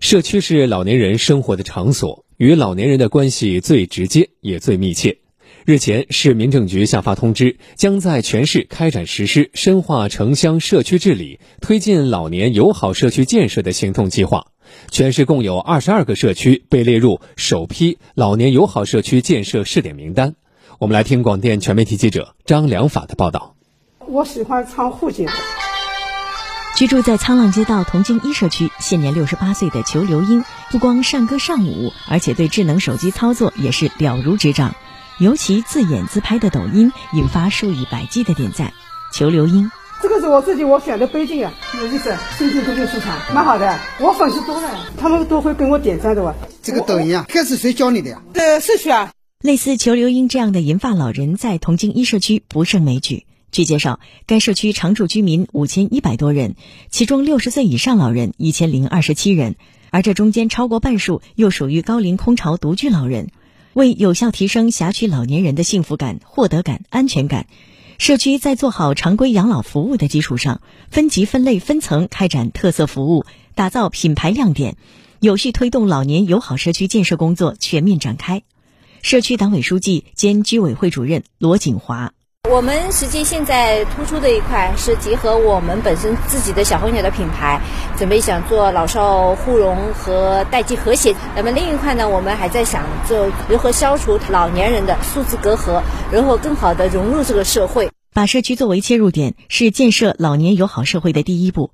社区是老年人生活的场所，与老年人的关系最直接也最密切。日前，市民政局下发通知，将在全市开展实施深化城乡社区治理、推进老年友好社区建设的行动计划。全市共有二十二个社区被列入首批老年友好社区建设试点名单。我们来听广电全媒体记者张良法的报道。我喜欢唱沪剧。居住在沧浪街道同京一社区，现年六十八岁的裘刘英，不光善歌善舞，而且对智能手机操作也是了如指掌。尤其自演自拍的抖音，引发数以百计的点赞。裘刘英，这个是我自己我选的背景啊，有意思，心情特别舒畅，蛮好的。我粉丝多了，他们都会给我点赞的哇。这个抖音啊，开始谁教你的呀？呃，社区啊。类似裘刘英这样的银发老人，在同京一社区不胜枚举。据介绍，该社区常住居民五千一百多人，其中六十岁以上老人一千零二十七人，而这中间超过半数又属于高龄空巢独居老人。为有效提升辖区老年人的幸福感、获得感、安全感，社区在做好常规养老服务的基础上，分级分类分层开展特色服务，打造品牌亮点，有序推动老年友好社区建设工作全面展开。社区党委书记兼居委会主任罗锦华。我们实际现在突出的一块是结合我们本身自己的小红鸟的品牌，准备想做老少互融和代际和谐。那么另一块呢，我们还在想做如何消除老年人的数字隔阂，如何更好的融入这个社会。把社区作为切入点，是建设老年友好社会的第一步。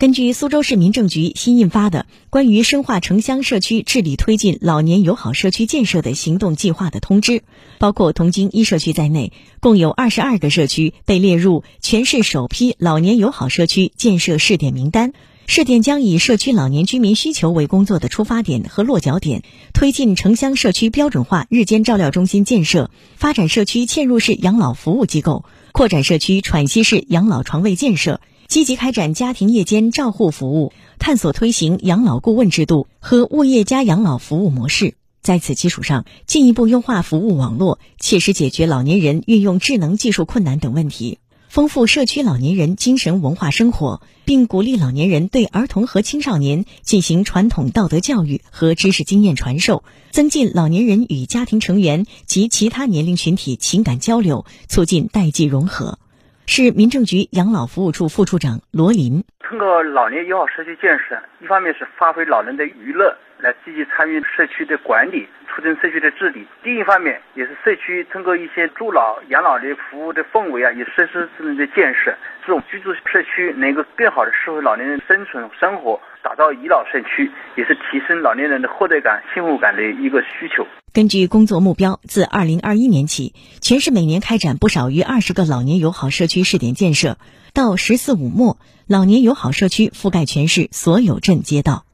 根据苏州市民政局新印发的《关于深化城乡社区治理推进老年友好社区建设的行动计划》的通知，包括同京一社区在内，共有二十二个社区被列入全市首批老年友好社区建设试点名单。试点将以社区老年居民需求为工作的出发点和落脚点，推进城乡社区标准化日间照料中心建设，发展社区嵌入式养老服务机构，扩展社区喘息式养老床位建设。积极开展家庭夜间照护服务，探索推行养老顾问制度和物业加养老服务模式。在此基础上，进一步优化服务网络，切实解决老年人运用智能技术困难等问题，丰富社区老年人精神文化生活，并鼓励老年人对儿童和青少年进行传统道德教育和知识经验传授，增进老年人与家庭成员及其他年龄群体情感交流，促进代际融合。市民政局养老服务处副处长罗林，通过老年友好社区建设，一方面是发挥老人的娱乐，来积极参与社区的管理，促进社区的治理；另一方面，也是社区通过一些助老、养老的服务的氛围啊，与设施智能的建设，这种居住社区能够更好的适合老年人生存生活，打造宜老社区，也是提升老年人的获得感、幸福感的一个需求。根据工作目标，自二零二一年起，全市每年开展不少于二十个老年友好社区试点建设。到“十四五”末，老年友好社区覆盖全市所有镇街道。